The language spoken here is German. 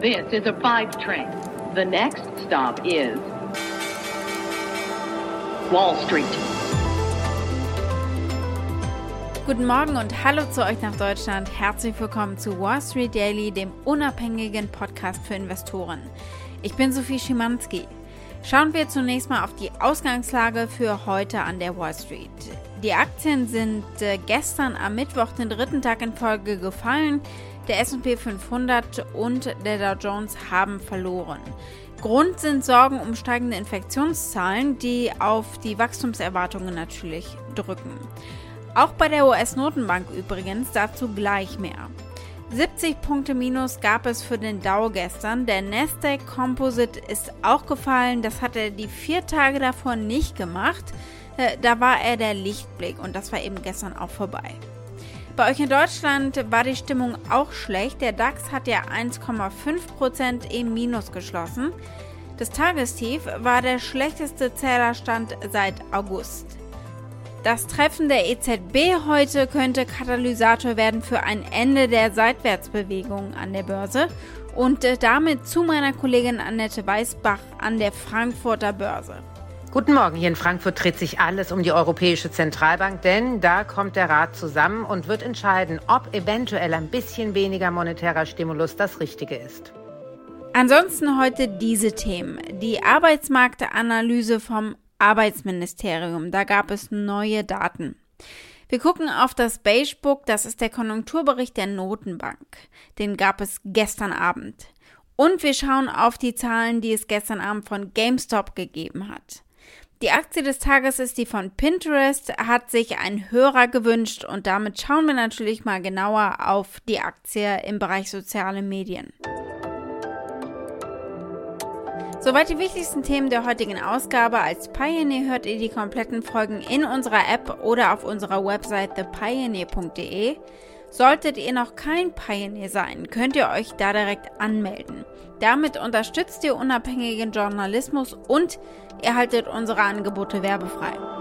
This is a five train. The next stop is Wall Street. Guten Morgen und hallo zu euch nach Deutschland. Herzlich willkommen zu Wall Street Daily, dem unabhängigen Podcast für Investoren. Ich bin Sophie Schimanski. Schauen wir zunächst mal auf die Ausgangslage für heute an der Wall Street. Die Aktien sind äh, gestern am Mittwoch den dritten Tag in Folge gefallen. Der SP 500 und der Dow Jones haben verloren. Grund sind Sorgen um steigende Infektionszahlen, die auf die Wachstumserwartungen natürlich drücken. Auch bei der US-Notenbank übrigens, dazu gleich mehr. 70 Punkte Minus gab es für den Dow gestern. Der Nasdaq Composite ist auch gefallen. Das hat er die vier Tage davor nicht gemacht. Äh, da war er der Lichtblick und das war eben gestern auch vorbei. Bei euch in Deutschland war die Stimmung auch schlecht. Der DAX hat ja 1,5% im Minus geschlossen. Das Tagestief war der schlechteste Zählerstand seit August. Das Treffen der EZB heute könnte Katalysator werden für ein Ende der Seitwärtsbewegung an der Börse und äh, damit zu meiner Kollegin Annette Weißbach an der Frankfurter Börse. Guten Morgen. Hier in Frankfurt dreht sich alles um die Europäische Zentralbank, denn da kommt der Rat zusammen und wird entscheiden, ob eventuell ein bisschen weniger monetärer Stimulus das Richtige ist. Ansonsten heute diese Themen. Die Arbeitsmarktanalyse vom Arbeitsministerium. Da gab es neue Daten. Wir gucken auf das Beige Book, das ist der Konjunkturbericht der Notenbank. Den gab es gestern Abend. Und wir schauen auf die Zahlen, die es gestern Abend von GameStop gegeben hat. Die Aktie des Tages ist die von Pinterest, hat sich ein Hörer gewünscht und damit schauen wir natürlich mal genauer auf die Aktie im Bereich soziale Medien. Soweit die wichtigsten Themen der heutigen Ausgabe. Als Pioneer hört ihr die kompletten Folgen in unserer App oder auf unserer Website thepioneer.de. Solltet ihr noch kein Pioneer sein, könnt ihr euch da direkt anmelden. Damit unterstützt ihr unabhängigen Journalismus und erhaltet unsere Angebote werbefrei.